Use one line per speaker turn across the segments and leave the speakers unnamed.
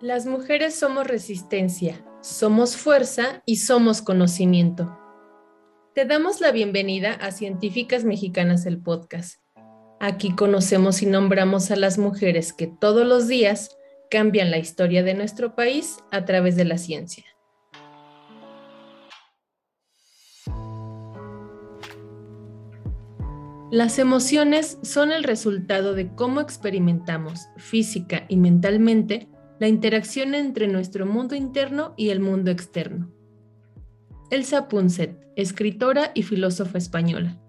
Las mujeres somos resistencia, somos fuerza y somos conocimiento. Te damos la bienvenida a Científicas Mexicanas el podcast. Aquí conocemos y nombramos a las mujeres que todos los días cambian la historia de nuestro país a través de la ciencia. Las emociones son el resultado de cómo experimentamos física y mentalmente la interacción entre nuestro mundo interno y el mundo externo. Elsa Punset, escritora y filósofa española.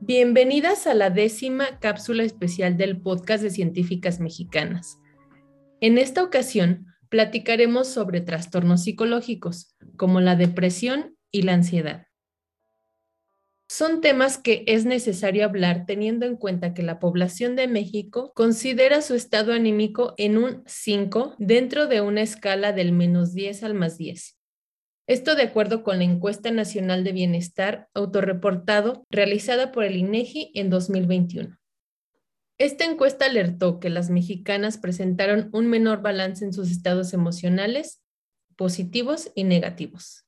Bienvenidas a la décima cápsula especial del podcast de científicas mexicanas. En esta ocasión platicaremos sobre trastornos psicológicos como la depresión y la ansiedad. Son temas que es necesario hablar teniendo en cuenta que la población de México considera su estado anímico en un 5 dentro de una escala del menos 10 al más 10. Esto de acuerdo con la encuesta nacional de bienestar autorreportado realizada por el INEGI en 2021. Esta encuesta alertó que las mexicanas presentaron un menor balance en sus estados emocionales, positivos y negativos.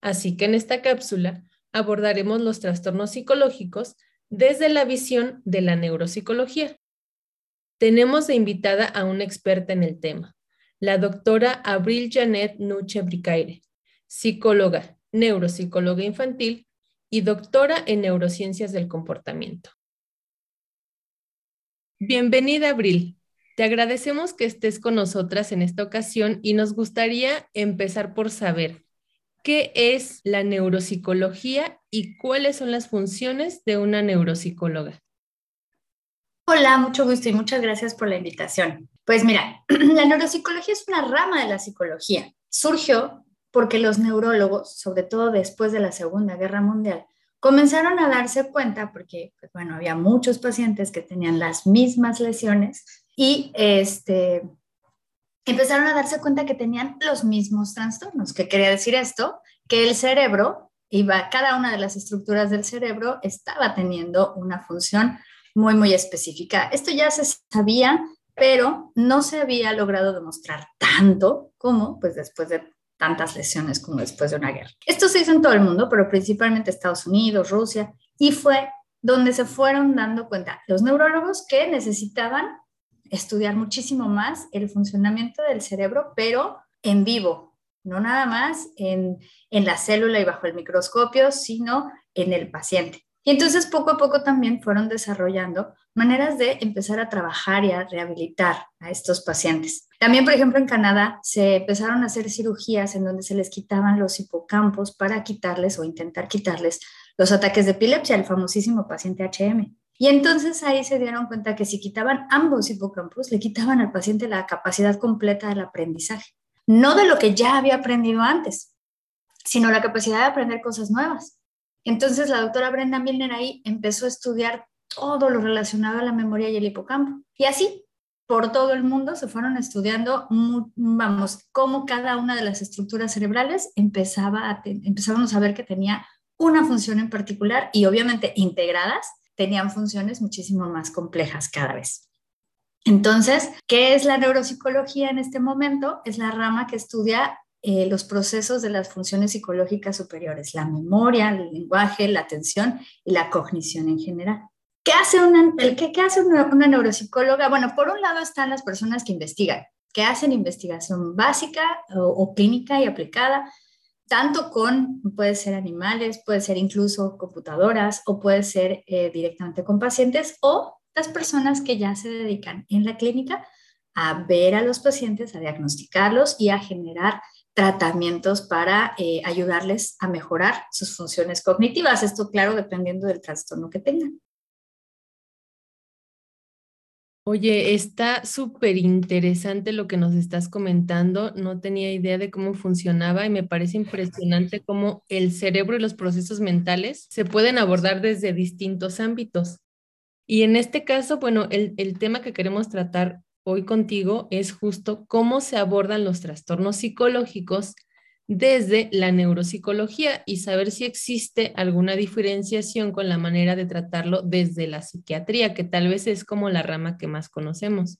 Así que en esta cápsula abordaremos los trastornos psicológicos desde la visión de la neuropsicología. Tenemos de invitada a una experta en el tema, la doctora Abril Janet Nuche Bricaire, psicóloga, neuropsicóloga infantil y doctora en neurociencias del comportamiento. Bienvenida, Abril. Te agradecemos que estés con nosotras en esta ocasión y nos gustaría empezar por saber ¿Qué es la neuropsicología y cuáles son las funciones de una neuropsicóloga?
Hola, mucho gusto y muchas gracias por la invitación. Pues mira, la neuropsicología es una rama de la psicología. Surgió porque los neurólogos, sobre todo después de la Segunda Guerra Mundial, comenzaron a darse cuenta, porque, pues, bueno, había muchos pacientes que tenían las mismas lesiones y este, empezaron a darse cuenta que tenían los mismos trastornos. ¿Qué quería decir esto? Que el cerebro, iba, cada una de las estructuras del cerebro estaba teniendo una función muy, muy específica. Esto ya se sabía, pero no se había logrado demostrar tanto como pues después de tantas lesiones como después de una guerra. Esto se hizo en todo el mundo, pero principalmente Estados Unidos, Rusia, y fue donde se fueron dando cuenta los neurólogos que necesitaban estudiar muchísimo más el funcionamiento del cerebro, pero en vivo, no nada más en, en la célula y bajo el microscopio, sino en el paciente. Y entonces poco a poco también fueron desarrollando maneras de empezar a trabajar y a rehabilitar a estos pacientes. También, por ejemplo, en Canadá se empezaron a hacer cirugías en donde se les quitaban los hipocampos para quitarles o intentar quitarles los ataques de epilepsia, el famosísimo paciente HM. Y entonces ahí se dieron cuenta que si quitaban ambos hipocampos, le quitaban al paciente la capacidad completa del aprendizaje. No de lo que ya había aprendido antes, sino la capacidad de aprender cosas nuevas. Entonces la doctora Brenda Milner ahí empezó a estudiar todo lo relacionado a la memoria y el hipocampo. Y así, por todo el mundo se fueron estudiando, vamos, cómo cada una de las estructuras cerebrales empezaba empezábamos a ver que tenía una función en particular y obviamente integradas tenían funciones muchísimo más complejas cada vez. Entonces, ¿qué es la neuropsicología en este momento? Es la rama que estudia eh, los procesos de las funciones psicológicas superiores, la memoria, el lenguaje, la atención y la cognición en general. ¿Qué hace una, el, ¿qué, hace una, neuropsicóloga? Bueno, por un lado están las personas que investigan, que hacen investigación básica o clínica y aplicada, tanto con, puede ser animales, puede ser incluso computadoras o puede ser eh, directamente con pacientes o las personas que ya se dedican en la clínica a ver a los pacientes, a diagnosticarlos y a generar tratamientos para eh, ayudarles a mejorar sus funciones cognitivas. Esto, claro, dependiendo del trastorno que tengan.
Oye, está súper interesante lo que nos estás comentando. No tenía idea de cómo funcionaba y me parece impresionante cómo el cerebro y los procesos mentales se pueden abordar desde distintos ámbitos. Y en este caso, bueno, el, el tema que queremos tratar hoy contigo es justo cómo se abordan los trastornos psicológicos desde la neuropsicología y saber si existe alguna diferenciación con la manera de tratarlo desde la psiquiatría, que tal vez es como la rama que más conocemos.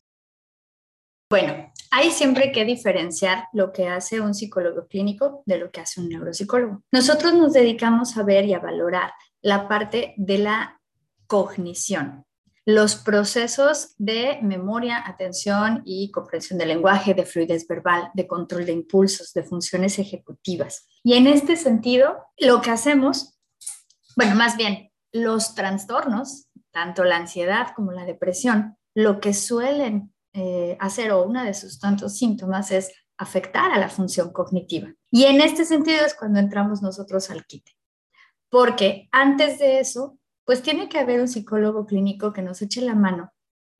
Bueno, hay siempre que diferenciar lo que hace un psicólogo clínico de lo que hace un neuropsicólogo. Nosotros nos dedicamos a ver y a valorar la parte de la cognición, los procesos de memoria, atención y comprensión del lenguaje, de fluidez verbal, de control de impulsos, de funciones ejecutivas. Y en este sentido, lo que hacemos, bueno, más bien, los trastornos, tanto la ansiedad como la depresión, lo que suelen eh, hacer o uno de sus tantos síntomas es afectar a la función cognitiva. Y en este sentido es cuando entramos nosotros al quite. Porque antes de eso, pues tiene que haber un psicólogo clínico que nos eche la mano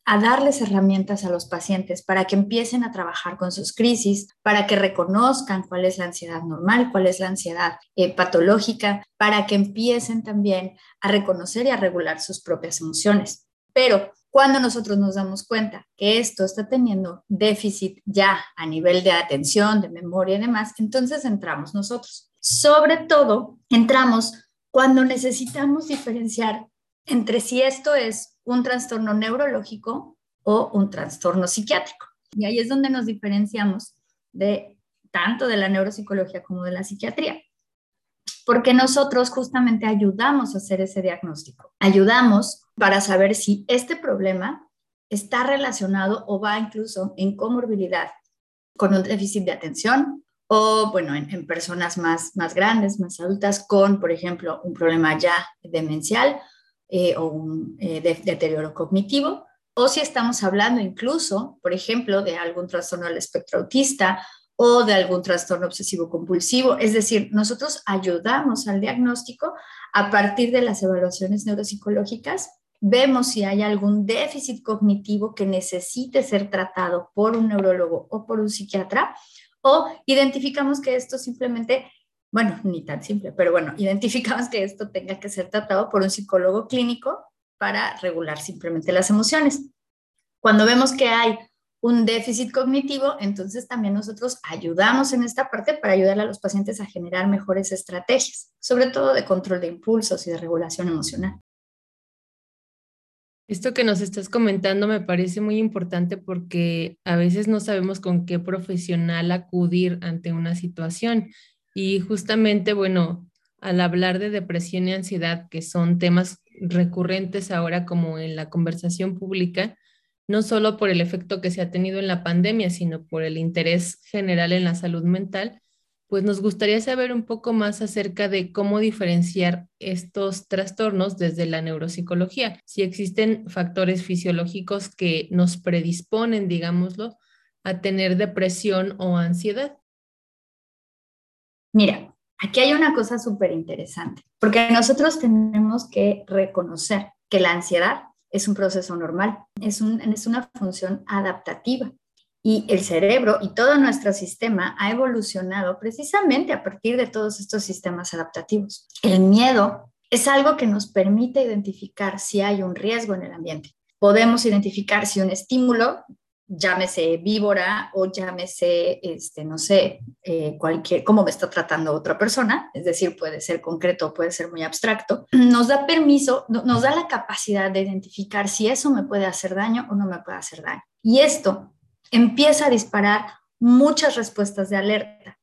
a darles herramientas a los pacientes para que empiecen a trabajar con sus crisis, para que reconozcan cuál es la ansiedad normal, cuál es la ansiedad eh, patológica, para que empiecen también a reconocer y a regular sus propias emociones. Pero cuando nosotros nos damos cuenta que esto está teniendo déficit ya a nivel de atención, de memoria y demás, entonces entramos nosotros. Sobre todo, entramos cuando necesitamos diferenciar entre si esto es un trastorno neurológico o un trastorno psiquiátrico. Y ahí es donde nos diferenciamos de tanto de la neuropsicología como de la psiquiatría. Porque nosotros justamente ayudamos a hacer ese diagnóstico. Ayudamos para saber si este problema está relacionado o va incluso en comorbilidad con un déficit de atención, o bueno, en, personas más, más grandes, más adultas, con, por ejemplo, un problema ya demencial eh, o un eh, deterioro cognitivo, o si estamos hablando incluso, por ejemplo, de algún trastorno del espectro autista o de algún trastorno obsesivo compulsivo. Es decir, nosotros ayudamos al diagnóstico a partir de las evaluaciones neuropsicológicas. Vemos si hay algún déficit cognitivo que necesite ser tratado por un neurólogo o por un psiquiatra o identificamos que esto simplemente, bueno, ni tan simple, pero bueno, identificamos que esto tenga que ser tratado por un psicólogo clínico para regular simplemente las emociones. Cuando vemos que hay un déficit cognitivo, entonces también nosotros ayudamos en esta parte para ayudar a los pacientes a generar mejores estrategias, sobre todo de control de impulsos y de regulación emocional.
Esto que nos estás comentando me parece muy importante porque a veces no sabemos con qué profesional acudir ante una situación. Y justamente, bueno, al hablar de depresión y ansiedad, que son temas recurrentes ahora como en la conversación pública, no solo por el efecto que se ha tenido en la pandemia, sino por el interés general en la salud mental, pues nos gustaría saber un poco más acerca de cómo diferenciar estos trastornos desde la neuropsicología, si existen factores fisiológicos que nos predisponen, digámoslo, a tener depresión o ansiedad.
Mira, aquí hay una cosa súper interesante, porque nosotros tenemos que reconocer que la ansiedad es un proceso normal, es, es una función adaptativa. Y el cerebro y todo nuestro sistema ha evolucionado precisamente a partir de todos estos sistemas adaptativos. El miedo es algo que nos permite identificar si hay un riesgo en el ambiente. Podemos identificar si un estímulo, llámese víbora o llámese, este, no sé, eh, cualquier, cómo me está tratando otra persona, es decir, puede ser concreto puede ser muy abstracto, nos da permiso, nos da la capacidad de identificar si eso me puede hacer daño o no me puede hacer daño. Y esto empieza a disparar muchas respuestas de alerta.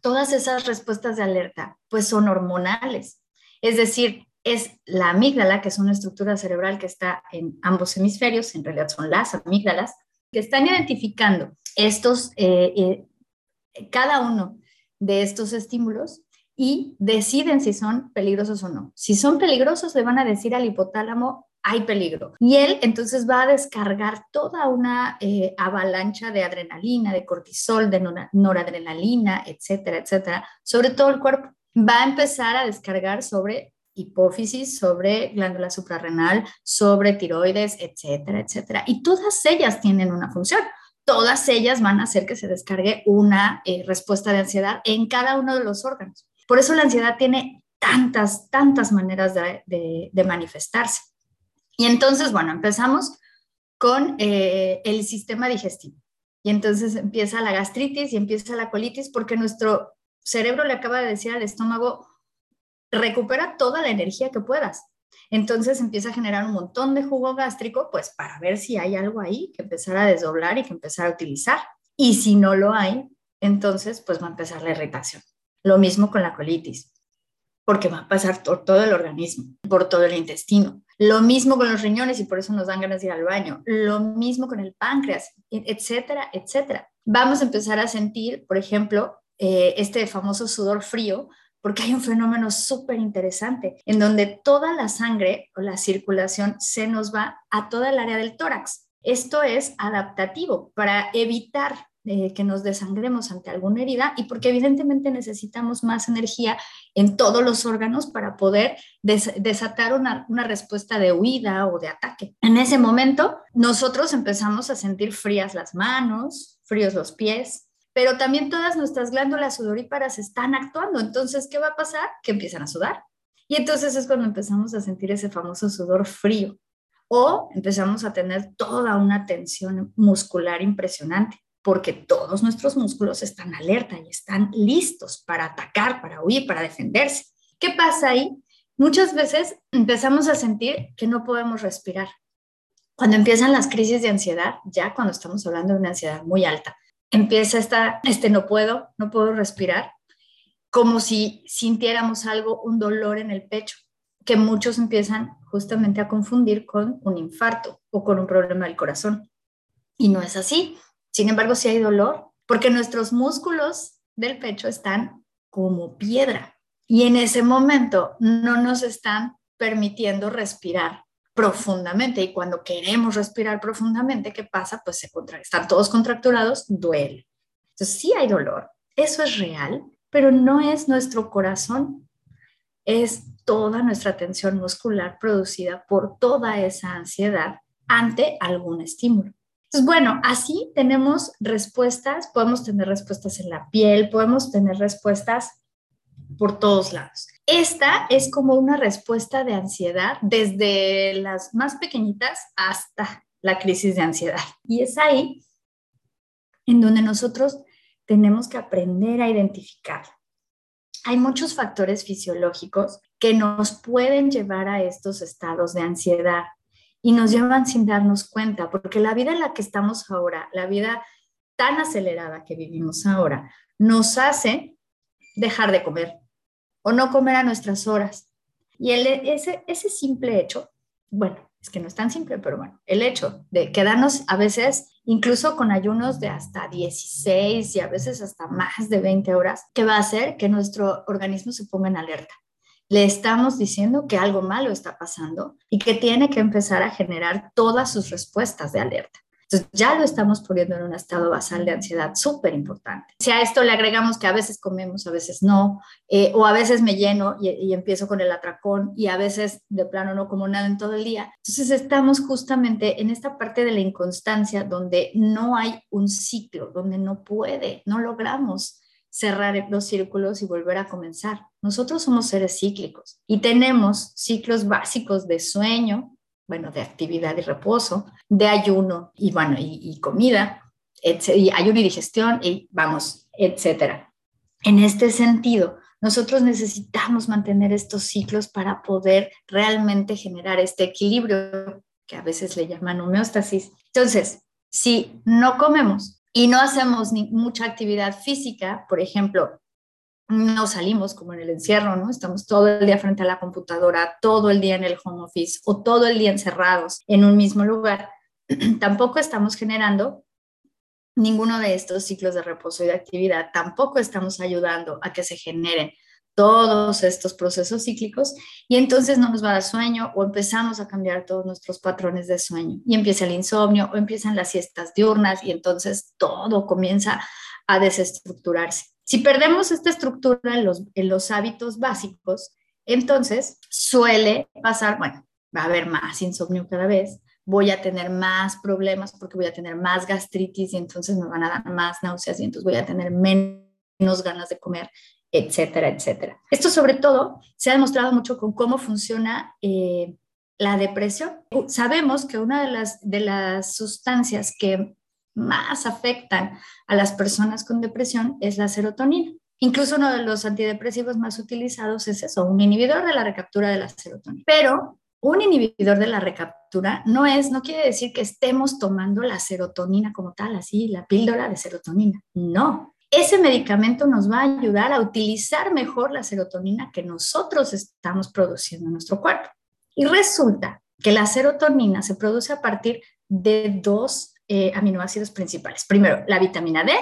Todas esas respuestas de alerta pues son hormonales. Es decir, es la amígdala, que es una estructura cerebral que está en ambos hemisferios, en realidad son las amígdalas, que están identificando estos, eh, eh, cada uno de estos estímulos y deciden si son peligrosos o no. Si son peligrosos, le van a decir al hipotálamo, hay peligro. Y él entonces va a descargar toda una eh, avalancha de adrenalina, de cortisol, de noradrenalina, etcétera, etcétera, sobre todo el cuerpo. Va a empezar a descargar sobre hipófisis, sobre glándula suprarrenal, sobre tiroides, etcétera, etcétera. Y todas ellas tienen una función. Todas ellas van a hacer que se descargue una eh, respuesta de ansiedad en cada uno de los órganos. Por eso la ansiedad tiene tantas, tantas maneras de manifestarse. Y entonces, bueno, empezamos con eh, el sistema digestivo. Y entonces empieza la gastritis y empieza la colitis porque nuestro cerebro le acaba de decir al estómago, recupera toda la energía que puedas. Entonces empieza a generar un montón de jugo gástrico, pues para ver si hay algo ahí que empezar a desdoblar y que empezar a utilizar. Y si no lo hay, entonces pues va a empezar la irritación. Lo mismo con la colitis, porque va a pasar por todo el organismo, por todo el intestino. Lo mismo con los riñones y por eso nos dan ganas de ir al baño. Lo mismo con el páncreas, etcétera, etcétera. Vamos a empezar a sentir, por ejemplo, eh, este famoso sudor frío, porque hay un fenómeno súper interesante en donde toda la sangre o la circulación se nos va a toda el área del tórax. Esto es adaptativo para evitar eh, que nos desangremos ante alguna herida y porque evidentemente necesitamos más energía en todos los órganos para poder desatar una, una respuesta de huida o de ataque. En ese momento, nosotros empezamos a sentir frías las manos, fríos los pies, pero también todas nuestras glándulas sudoríparas están actuando. Entonces, ¿qué va a pasar? Que empiezan a sudar. Y entonces es cuando empezamos a sentir ese famoso sudor frío o empezamos a tener toda una tensión muscular impresionante porque todos nuestros músculos están alerta y están listos para atacar, para huir, para defenderse. ¿Qué pasa ahí? Muchas veces empezamos a sentir que no podemos respirar. Cuando empiezan las crisis de ansiedad, ya cuando estamos hablando de una ansiedad muy alta, empieza esta, este no puedo, no puedo respirar, como si sintiéramos algo, un dolor en el pecho, que muchos empiezan justamente a confundir con un infarto o con un problema del corazón. Y no es así. Sin embargo, sí hay dolor, porque nuestros músculos del pecho están como piedra y en ese momento no nos están permitiendo respirar profundamente y cuando queremos respirar profundamente, ¿qué pasa? Pues se contra están todos contracturados, duele. Entonces sí hay dolor, eso es real, pero no es nuestro corazón, es toda nuestra tensión muscular producida por toda esa ansiedad ante algún estímulo. Entonces, bueno, así tenemos respuestas, podemos tener respuestas en la piel, podemos tener respuestas por todos lados. Esta es como una respuesta de ansiedad desde las más pequeñitas hasta la crisis de ansiedad. Y es ahí en donde nosotros tenemos que aprender a identificar. Hay muchos factores fisiológicos que nos pueden llevar a estos estados de ansiedad y nos llevan sin darnos cuenta, porque la vida en la que estamos ahora, la vida tan acelerada que vivimos ahora, nos hace dejar de comer, o no comer a nuestras horas. Y el, ese, ese simple hecho, bueno, es que no es tan simple, pero bueno, el hecho de quedarnos a veces incluso con ayunos de hasta 16 y a veces hasta más de 20 horas, que va a hacer que nuestro organismo se ponga en alerta. Le estamos diciendo que algo malo está pasando y que tiene que empezar a generar todas sus respuestas de alerta. Entonces ya lo estamos poniendo en un estado basal de ansiedad súper importante. Si a esto le agregamos que a veces comemos, a veces no, eh, o a veces me lleno y, y, empiezo con el atracón y a veces de plano no como nada en todo el día, entonces estamos justamente en esta parte de la inconstancia donde no hay un ciclo, donde no puede, no logramos cerrar los círculos y volver a comenzar. Nosotros somos seres cíclicos y tenemos ciclos básicos de sueño, bueno, de actividad y reposo, de ayuno y, bueno, y, comida, y ayuno y digestión, y vamos, etcétera. En este sentido, nosotros necesitamos mantener estos ciclos para poder realmente generar este equilibrio que a veces le llaman homeostasis. Entonces, si no comemos y no hacemos mucha actividad física, por ejemplo, no salimos como en el encierro, ¿no? Estamos todo el día frente a la computadora, todo el día en el home office o todo el día encerrados en un mismo lugar. Tampoco estamos generando ninguno de estos ciclos de reposo y de actividad. Tampoco estamos ayudando a que se generen todos estos procesos cíclicos y entonces no nos va a dar sueño o empezamos a cambiar todos nuestros patrones de sueño y empieza el insomnio o empiezan las siestas diurnas y entonces todo comienza a desestructurarse. Si perdemos esta estructura en los, en los hábitos básicos, entonces suele pasar, bueno, va a haber más insomnio cada vez, voy a tener más problemas porque voy a tener más gastritis y entonces me van a dar más náuseas y entonces voy a tener menos ganas de comer, etcétera, etcétera. Esto sobre todo se ha demostrado mucho con cómo funciona eh, la depresión. Sabemos que una de las, de las sustancias que más afectan a las personas con depresión es la serotonina. Incluso uno de los antidepresivos más utilizados es eso, un inhibidor de la recaptura de la serotonina. Pero un inhibidor de la recaptura no es, no quiere decir que estemos tomando la serotonina como tal, así, la píldora de serotonina. No. Ese medicamento nos va a ayudar a utilizar mejor la serotonina que nosotros estamos produciendo en nuestro cuerpo. Y resulta que la serotonina se produce a partir de dos eh, aminoácidos principales. Primero, la vitamina D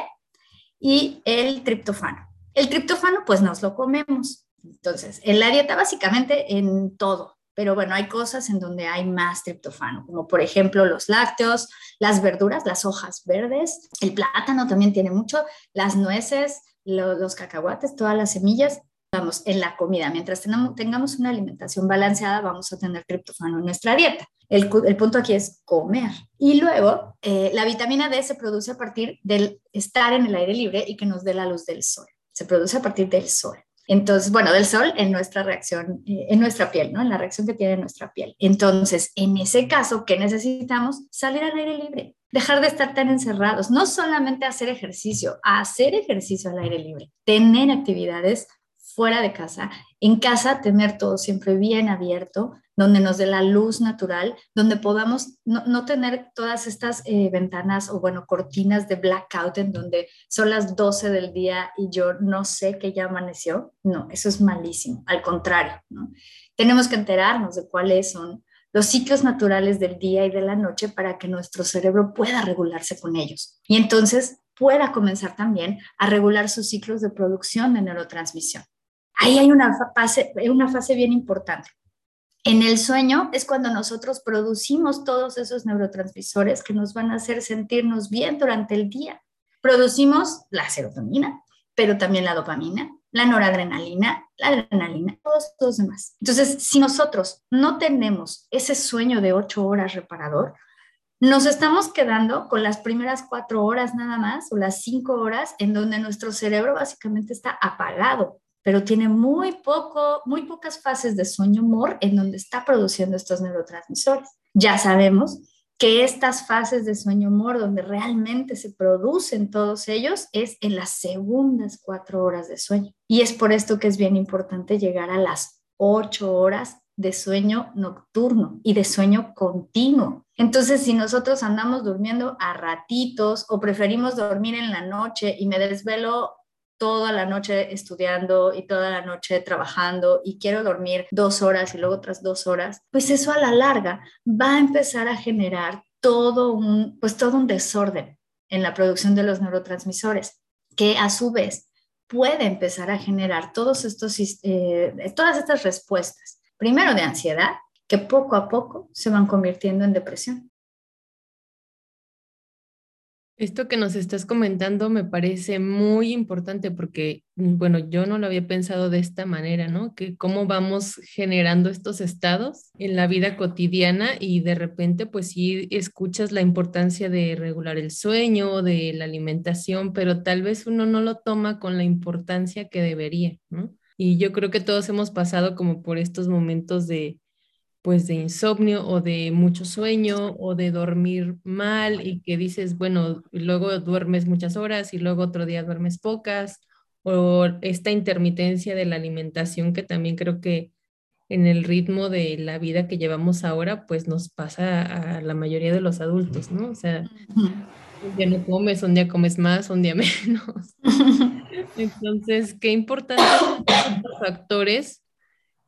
y el triptofano. El triptofano, pues nos lo comemos. Entonces, en la dieta básicamente en todo, pero bueno, hay cosas en donde hay más triptofano, como por ejemplo los lácteos, las verduras, las hojas verdes, el plátano también tiene mucho, las nueces, los cacahuates, todas las semillas, vamos, en la comida. Mientras tengamos una alimentación balanceada, vamos a tener triptofano en nuestra dieta. El, punto aquí es comer. Y luego, eh, la vitamina D se produce a partir del estar en el aire libre y que nos dé la luz del sol. Se produce a partir del sol. Entonces, bueno, del sol en nuestra reacción, eh, en nuestra piel, ¿no? En la reacción que tiene nuestra piel. Entonces, en ese caso, ¿qué necesitamos? Salir al aire libre, dejar de estar tan encerrados, no solamente hacer ejercicio, hacer ejercicio al aire libre, tener actividades fuera de casa, en casa tener todo siempre bien abierto, donde nos dé la luz natural, donde podamos no, tener todas estas eh, ventanas o, bueno, cortinas de blackout en donde son las 12 del día y yo no sé que ya amaneció. No, eso es malísimo. Al contrario, ¿no? tenemos que enterarnos de cuáles son los ciclos naturales del día y de la noche para que nuestro cerebro pueda regularse con ellos. Y entonces pueda comenzar también a regular sus ciclos de producción de neurotransmisión. Ahí hay una fase, una fase bien importante. En el sueño es cuando nosotros producimos todos esos neurotransmisores que nos van a hacer sentirnos bien durante el día. Producimos la serotonina, pero también la dopamina, la noradrenalina, la adrenalina, todos los demás. Entonces, si nosotros no tenemos ese sueño de ocho horas reparador, nos estamos quedando con las primeras cuatro horas nada más o las cinco horas en donde nuestro cerebro básicamente está apagado pero tiene muy, poco, muy pocas fases de sueño humor en donde está produciendo estos neurotransmisores. Ya sabemos que estas fases de sueño humor donde realmente se producen todos ellos es en las segundas cuatro horas de sueño. Y es por esto que es bien importante llegar a las ocho horas de sueño nocturno y de sueño continuo. Entonces, si nosotros andamos durmiendo a ratitos o preferimos dormir en la noche y me desvelo toda la noche estudiando y toda la noche trabajando y quiero dormir dos horas y luego otras dos horas, pues eso a la larga va a empezar a generar todo un, pues todo un desorden en la producción de los neurotransmisores, que a su vez puede empezar a generar todos estos, eh, todas estas respuestas, primero de ansiedad, que poco a poco se van convirtiendo en depresión.
Esto que nos estás comentando me parece muy importante porque, mm, bueno, yo no lo había pensado de esta manera, ¿no? Que cómo vamos generando estos estados en la vida cotidiana y de repente, pues sí, escuchas la importancia de regular el sueño, de la alimentación, pero tal vez uno no lo toma con la importancia que debería, ¿no? Y yo creo que todos hemos pasado como por estos momentos de pues de insomnio o de mucho sueño o de dormir mal y que dices, bueno, luego duermes muchas horas y luego otro día duermes pocas o esta intermitencia de la alimentación que también creo que en el ritmo de la vida que llevamos ahora, pues nos pasa a la mayoría de los adultos, ¿no? O sea, un día no comes, un día comes más, un día menos. Entonces, qué importante los factores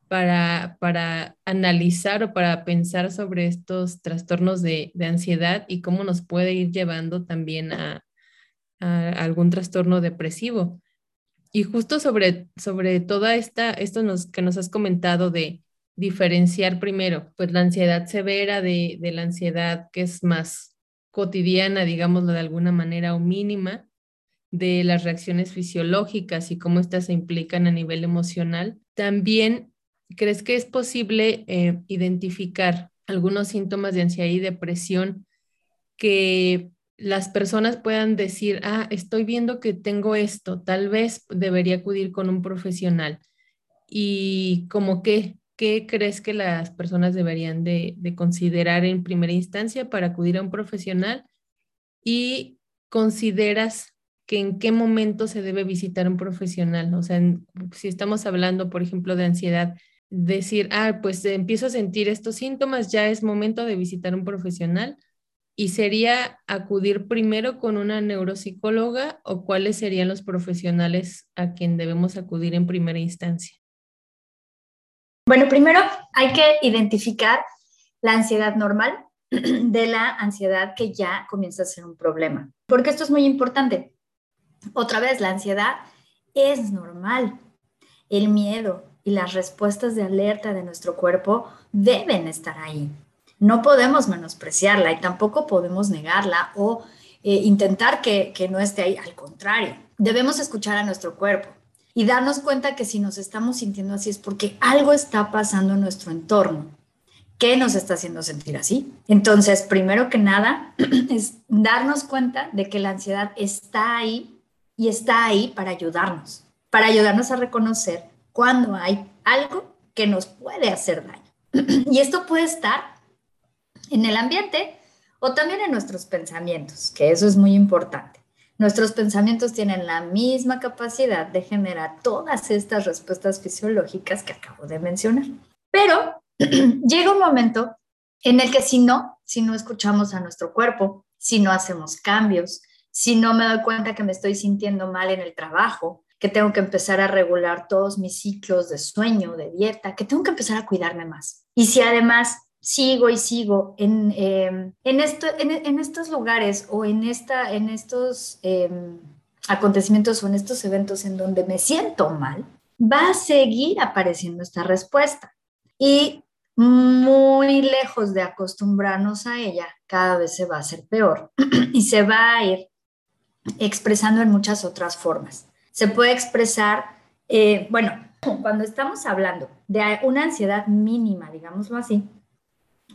para, para analizar o para pensar sobre estos trastornos de, de, ansiedad y cómo nos puede ir llevando también a, a, algún trastorno depresivo. Y justo sobre, sobre toda esta, esto nos, que nos has comentado de diferenciar primero, pues la ansiedad severa de, de la ansiedad que es más cotidiana, digámoslo de alguna manera, o mínima, de las reacciones fisiológicas y cómo éstas se implican a nivel emocional. También ¿crees que es posible eh, identificar algunos síntomas de ansiedad y depresión que las personas puedan decir, ah, estoy viendo que tengo esto, tal vez debería acudir con un profesional? Y como que, ¿qué crees que las personas deberían de, de considerar en primera instancia para acudir a un profesional? Y consideras que en qué momento se debe visitar un profesional. O sea, si estamos hablando, por ejemplo, de ansiedad, decir, ah, pues empiezo a sentir estos síntomas, ya es momento de visitar un profesional. ¿Y sería acudir primero con una neuropsicóloga o cuáles serían los profesionales a quien debemos acudir en primera instancia?
Bueno, primero hay que identificar la ansiedad normal de la ansiedad que ya comienza a ser un problema, porque esto es muy importante. Otra vez, la ansiedad es normal. El miedo y las respuestas de alerta de nuestro cuerpo deben estar ahí. No podemos menospreciarla y tampoco podemos negarla o eh, intentar que, que no esté ahí. Al contrario, debemos escuchar a nuestro cuerpo y darnos cuenta que si nos estamos sintiendo así es porque algo está pasando en nuestro entorno. ¿Qué nos está haciendo sentir así? Entonces, primero que nada, es darnos cuenta de que la ansiedad está ahí y está ahí para ayudarnos, para ayudarnos a reconocer cuando hay algo que nos puede hacer daño. y esto puede estar en el ambiente o también en nuestros pensamientos, que eso es muy importante. Nuestros pensamientos tienen la misma capacidad de generar todas estas respuestas fisiológicas que acabo de mencionar. Pero llega un momento en el que si no, si no escuchamos a nuestro cuerpo, si no hacemos cambios, si no me doy cuenta que me estoy sintiendo mal en el trabajo, que tengo que empezar a regular todos mis ciclos de sueño, de dieta, que tengo que empezar a cuidarme más. Y si además sigo y sigo en, em, en, esto, en, estos lugares o en, esta, en estos em, acontecimientos o en estos eventos en donde me siento mal, va a seguir apareciendo esta respuesta. Y muy lejos de acostumbrarnos a ella, cada vez se va a hacer peor y se va a ir expresando en muchas otras formas. Se puede expresar, eh, bueno, cuando estamos hablando de una ansiedad mínima, digámoslo así,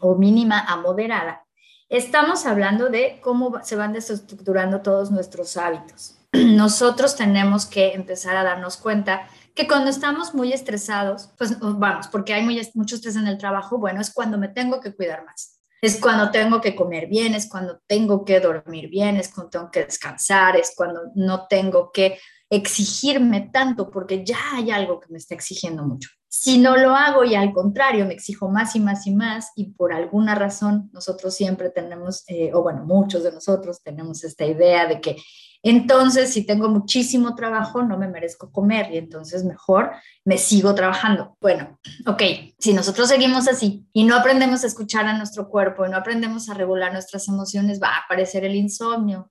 o mínima a moderada, estamos hablando de cómo se van desestructurando todos nuestros hábitos. Nosotros tenemos que empezar a darnos cuenta que cuando estamos muy estresados, pues vamos, porque hay muy, mucho estrés en el trabajo, bueno, es cuando me tengo que cuidar más es cuando tengo que comer bien, es cuando tengo que dormir bien, es cuando tengo que descansar, es cuando no tengo que exigirme tanto porque ya hay algo que me está exigiendo mucho. Si no lo hago y al contrario me exijo más y más y más y por alguna razón nosotros siempre tenemos, eh, o bueno, muchos de nosotros tenemos esta idea de que entonces, si tengo muchísimo trabajo, no me merezco comer y entonces mejor me sigo trabajando. Bueno, ok, si nosotros seguimos así y no aprendemos a escuchar a nuestro cuerpo y no aprendemos a regular nuestras emociones, va a aparecer el insomnio,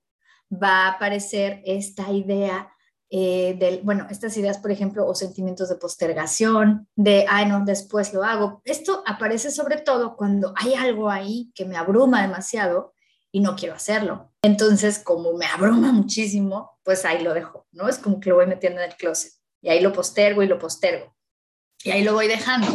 va a aparecer esta idea eh, bueno, estas ideas, por ejemplo, o sentimientos de postergación, de, ay, no, después lo hago. Esto aparece sobre todo cuando hay algo ahí que me abruma demasiado y no quiero hacerlo. Entonces, como me abruma muchísimo, pues ahí lo dejo, ¿no? Es como que lo voy metiendo en el closet y ahí lo postergo y lo postergo. Y ahí lo voy dejando.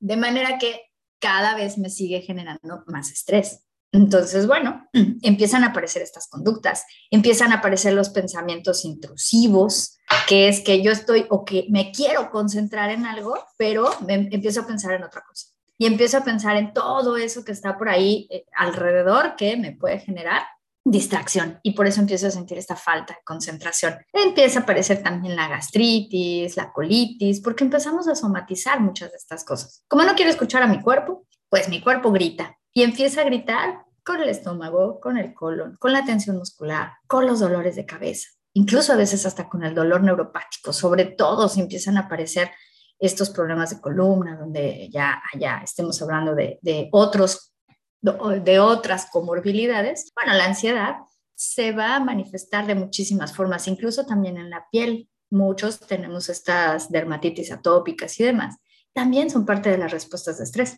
De manera que cada vez me sigue generando más estrés. Entonces, bueno, empiezan a aparecer estas conductas, empiezan a aparecer los pensamientos intrusivos, que es que yo estoy o que me quiero concentrar en algo, pero me empiezo a pensar en otra cosa y empiezo a pensar en todo eso que está por ahí eh, alrededor que me puede generar distracción y por eso empiezo a sentir esta falta de concentración. Empieza a aparecer también la gastritis, la colitis, porque empezamos a somatizar muchas de estas cosas. Como no quiero escuchar a mi cuerpo, pues mi cuerpo grita y empieza a gritar con el estómago, con el colon, con la tensión muscular, con los dolores de cabeza, incluso a veces hasta con el dolor neuropático, sobre todo si empiezan a aparecer estos problemas de columna, donde ya, ya estemos hablando de, de otros, de otras comorbilidades, bueno, la ansiedad se va a manifestar de muchísimas formas, incluso también en la piel. Muchos tenemos estas dermatitis atópicas y demás. También son parte de las respuestas de estrés.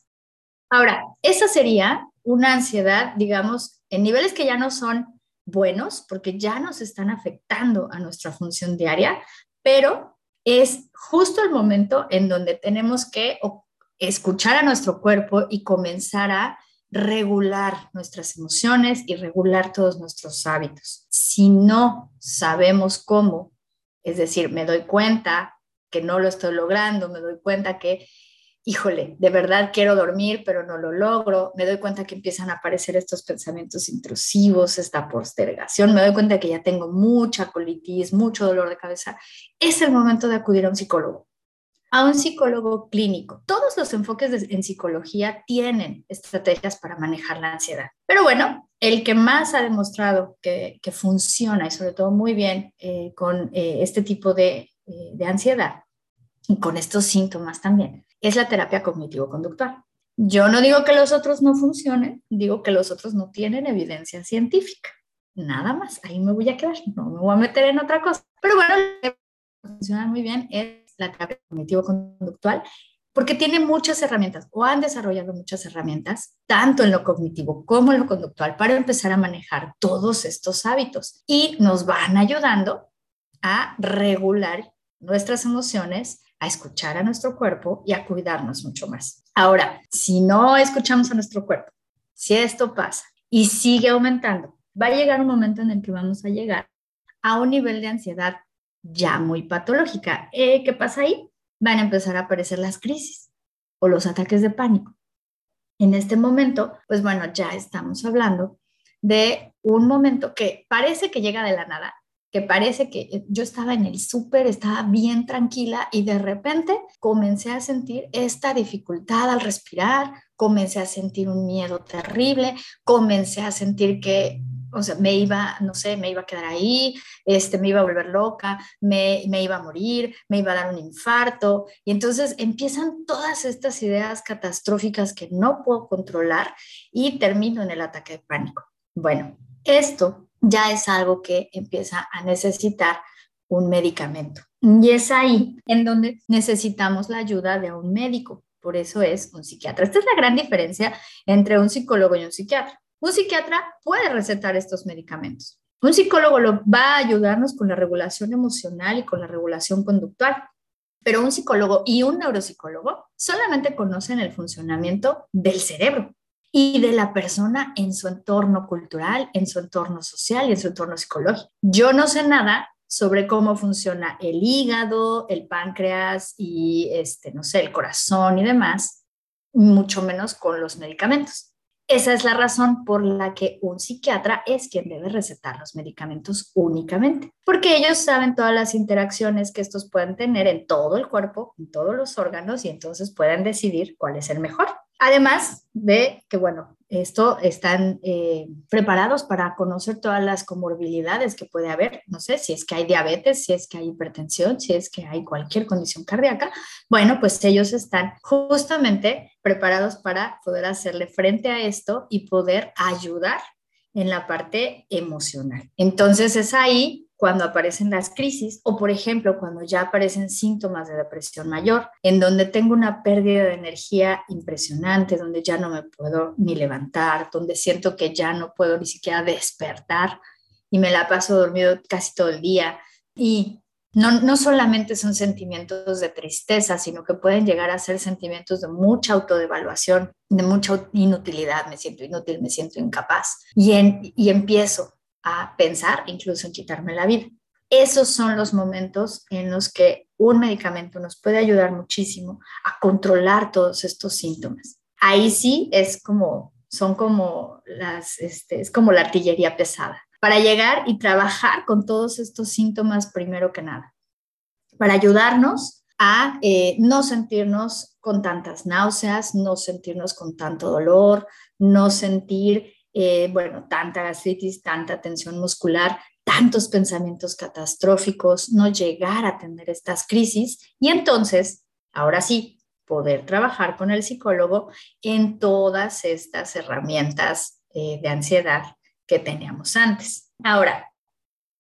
Ahora, esa sería una ansiedad, digamos, en niveles que ya no son buenos, porque ya nos están afectando a nuestra función diaria, pero es justo el momento en donde tenemos que escuchar a nuestro cuerpo y comenzar a regular nuestras emociones y regular todos nuestros hábitos. Si no sabemos cómo, es decir, me doy cuenta que no lo estoy logrando, me doy cuenta que híjole, de verdad quiero dormir, pero no lo logro, me doy cuenta que empiezan a aparecer estos pensamientos intrusivos, esta postergación, me doy cuenta que ya tengo mucha colitis, mucho dolor de cabeza, es el momento de acudir a un psicólogo a un psicólogo clínico. Todos los enfoques en psicología tienen estrategias para manejar la ansiedad. Pero bueno, el que más ha demostrado que, funciona y sobre todo muy bien eh, con eh, este tipo de, eh, de ansiedad y con estos síntomas también es la terapia cognitivo-conductual. Yo no digo que los otros no funcionen, digo que los otros no tienen evidencia científica. Nada más, ahí me voy a quedar, no me voy a meter en otra cosa. Pero bueno, funciona muy bien es la terapia cognitivo-conductual, porque tiene muchas herramientas o han desarrollado muchas herramientas, tanto en lo cognitivo como en lo conductual, para empezar a manejar todos estos hábitos y nos van ayudando a regular nuestras emociones, a escuchar a nuestro cuerpo y a cuidarnos mucho más. Ahora, si no escuchamos a nuestro cuerpo, si esto pasa y sigue aumentando, va a llegar un momento en el que vamos a llegar a un nivel de ansiedad ya muy patológica. Eh, ¿Qué pasa ahí? Van a empezar a aparecer las crisis o los ataques de pánico. En este momento, pues bueno, ya estamos hablando de un momento que parece que llega de la nada, que parece que eh, yo estaba en el súper, estaba bien tranquila y de repente comencé a sentir esta dificultad al respirar, comencé a sentir un miedo terrible, comencé a sentir que o sea, me iba, no sé, me iba a quedar ahí, este, me iba a volver loca, me, me iba a morir, me iba a dar un infarto. Y entonces empiezan todas estas ideas catastróficas que no puedo controlar y termino en el ataque de pánico. Bueno, esto ya es algo que empieza a necesitar un medicamento. Y es ahí en donde necesitamos la ayuda de un médico. Por eso es un psiquiatra. Esta es la gran diferencia entre un psicólogo y un psiquiatra. Un psiquiatra puede recetar estos medicamentos. Un psicólogo lo va a ayudarnos con la regulación emocional y con la regulación conductual, pero un psicólogo y un neuropsicólogo solamente conocen el funcionamiento del cerebro y de la persona en su entorno cultural, en su entorno social y en su entorno psicológico. Yo no sé nada sobre cómo funciona el hígado, el páncreas y este, no sé, el corazón y demás, mucho menos con los medicamentos. Esa es la razón por la que un psiquiatra es quien debe recetar los medicamentos únicamente, porque ellos saben todas las interacciones que estos pueden tener en todo el cuerpo, en todos los órganos, y entonces pueden decidir cuál es el mejor. Además de que, bueno, esto están eh, preparados para conocer todas las comorbilidades que puede haber, no sé, si es que hay diabetes, si es que hay hipertensión, si es que hay cualquier condición cardíaca, bueno, pues ellos están justamente preparados para poder hacerle frente a esto y poder ayudar en la parte emocional. Entonces es ahí cuando aparecen las crisis o, por ejemplo, cuando ya aparecen síntomas de depresión mayor, en donde tengo una pérdida de energía impresionante, donde ya no me puedo ni levantar, donde siento que ya no puedo ni siquiera despertar y me la paso dormido casi todo el día. Y no, no solamente son sentimientos de tristeza, sino que pueden llegar a ser sentimientos de mucha autodevaluación, de mucha inutilidad, me siento inútil, me siento incapaz. Y, y empiezo a pensar incluso en quitarme la vida. Esos son los momentos en los que un medicamento nos puede ayudar muchísimo a controlar todos estos síntomas. Ahí sí es como, son como las, este, es como la artillería pesada, para llegar y trabajar con todos estos síntomas primero que nada, para ayudarnos a eh, no sentirnos con tantas náuseas, no sentirnos con tanto dolor, no sentir eh, bueno, tanta gastritis, tanta tensión muscular, tantos pensamientos catastróficos, no llegar a tener estas crisis y entonces, ahora sí, poder trabajar con el psicólogo en todas estas herramientas eh, de ansiedad que teníamos antes. Ahora,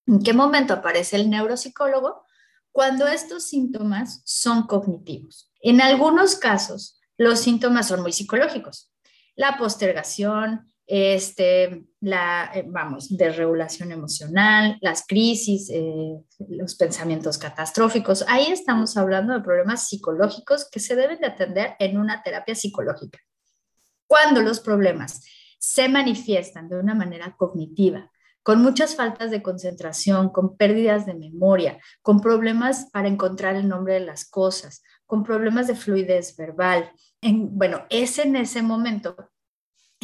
¿en qué momento aparece el neuropsicólogo? Cuando estos síntomas son cognitivos. En algunos casos, los síntomas son muy psicológicos. La postergación, este, la, eh, vamos, desregulación emocional, las crisis, eh, los pensamientos catastróficos. Ahí estamos hablando de problemas psicológicos que se deben de atender en una terapia psicológica. Cuando los problemas se manifiestan de una manera cognitiva, con muchas faltas de concentración, con pérdidas de memoria, con problemas para encontrar el nombre de las cosas, con problemas de fluidez verbal. En, bueno, es en ese momento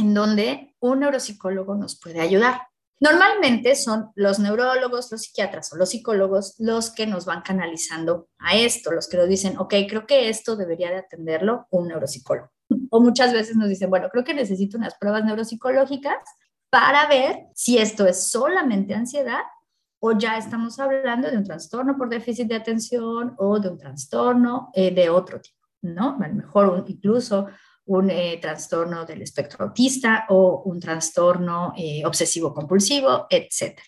en donde un neuropsicólogo nos puede ayudar. Normalmente son los neurólogos, los psiquiatras o los psicólogos los que nos van canalizando a esto, los que nos dicen, ok, creo que esto debería de atenderlo un neuropsicólogo. O muchas veces nos dicen, bueno, creo que necesito unas pruebas neuropsicológicas para ver si esto es solamente ansiedad o ya estamos hablando de un trastorno por déficit de atención o de un trastorno eh, de otro tipo, ¿no? A lo mejor incluso un eh, trastorno del espectro autista o un trastorno eh, obsesivo compulsivo, etc.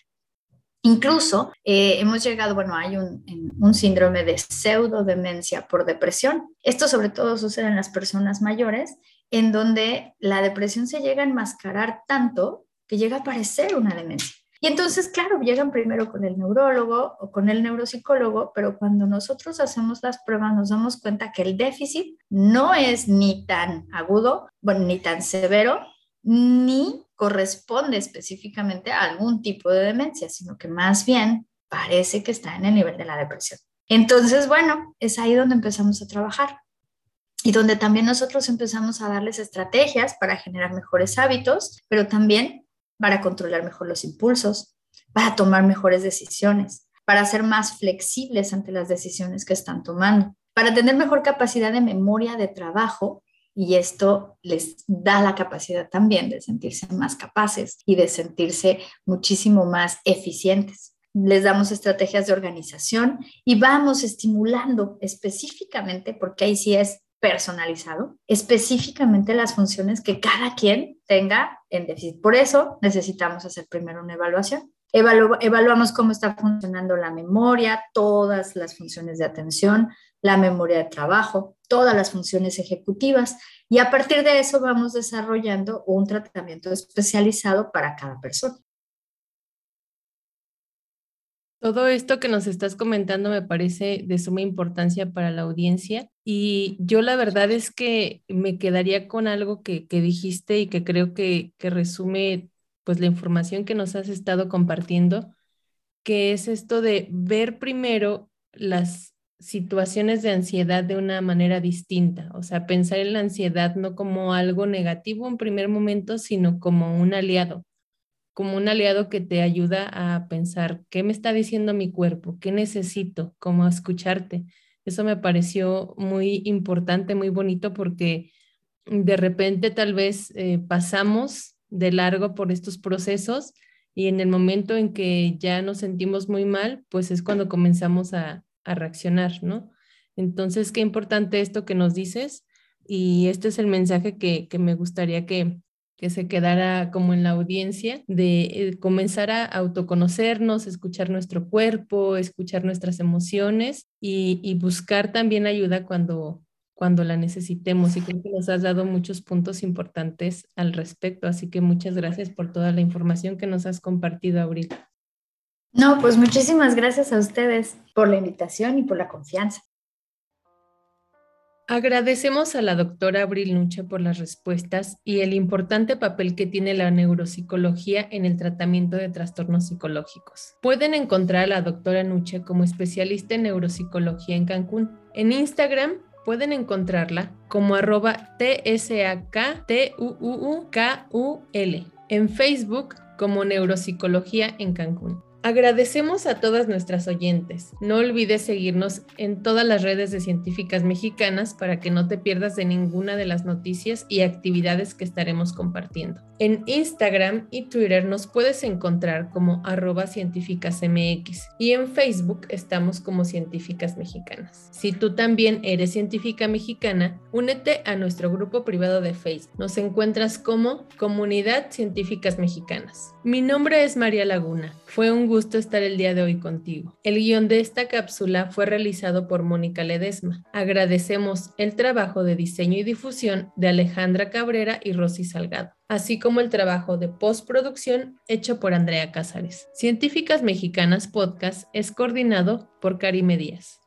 Incluso hemos llegado, bueno, hay un, un síndrome de pseudodemencia por depresión. Esto sobre todo sucede en las personas mayores, en donde la depresión se llega a enmascarar tanto que llega a parecer una demencia. Y entonces, claro, llegan primero con el neurólogo o con el neuropsicólogo, pero cuando nosotros hacemos las pruebas nos damos cuenta que el déficit no es ni tan agudo, ni tan severo, ni corresponde específicamente a algún tipo de demencia, sino que más bien parece que está en el nivel de la depresión. Entonces, bueno, es ahí donde empezamos a trabajar y donde también nosotros empezamos a darles estrategias para generar mejores hábitos, pero también para controlar mejor los impulsos, para tomar mejores decisiones, para ser más flexibles ante las decisiones que están tomando, para tener mejor capacidad de memoria de trabajo y esto les da la capacidad también de sentirse más capaces y de sentirse muchísimo más eficientes. Les damos estrategias de organización y vamos estimulando específicamente, porque ahí sí es personalizado, específicamente las funciones que cada quien tenga en déficit. Por eso necesitamos hacer primero una evaluación. evaluamos cómo está funcionando la memoria, todas las funciones de atención, la memoria de trabajo, todas las funciones ejecutivas y a partir de eso vamos desarrollando un tratamiento especializado para cada persona.
Todo esto que nos estás comentando me parece de suma importancia para la audiencia y yo la verdad es que me quedaría con algo que, dijiste y que creo que, que resume pues la información que nos has estado compartiendo, que es esto de ver primero las situaciones de ansiedad de una manera distinta, o sea, pensar en la ansiedad no como algo negativo en primer momento, sino como un aliado como un aliado que te ayuda a pensar qué me está diciendo mi cuerpo, qué necesito, cómo escucharte. Eso me pareció muy importante, muy bonito porque de repente tal vez eh, pasamos de largo por estos procesos y en el momento en que ya nos sentimos muy mal, pues es cuando comenzamos a, reaccionar, ¿no? Entonces, qué importante esto que nos dices y este es el mensaje que me gustaría que, que se quedara como en la audiencia, de eh, comenzar a autoconocernos, escuchar nuestro cuerpo, escuchar nuestras emociones y, buscar también ayuda cuando, cuando la necesitemos. Y creo que nos has dado muchos puntos importantes al respecto. Así que muchas gracias por toda la información que nos has compartido, Abril.
No, pues muchísimas gracias a ustedes por la invitación y por la confianza.
Agradecemos a la doctora Abril Nuche por las respuestas y el importante papel que tiene la neuropsicología en el tratamiento de trastornos psicológicos. Pueden encontrar a la doctora Nuche como especialista en neuropsicología en Cancún. En Instagram pueden encontrarla como arroba T-S-A-K-T-U-U-K-U-L. En Facebook como Neuropsicología en Cancún. Agradecemos a todas nuestras oyentes. No olvides seguirnos en todas las redes de científicas mexicanas para que no te pierdas de ninguna de las noticias y actividades que estaremos compartiendo. En Instagram y Twitter nos puedes encontrar como arroba científicasmx y en Facebook estamos como científicas mexicanas. Si tú también eres científica mexicana, únete a nuestro grupo privado de Facebook. Nos encuentras como Comunidad Científicas Mexicanas. Mi nombre es María Laguna. Fue un gusto estar el día de hoy contigo. El guion de esta cápsula fue realizado por Mónica Ledesma. Agradecemos el trabajo de diseño y difusión de Alejandra Cabrera y Rosy Salgado, así como el trabajo de postproducción hecho por Andrea Cázares. Científicas Mexicanas Podcast es coordinado por Karime Díaz.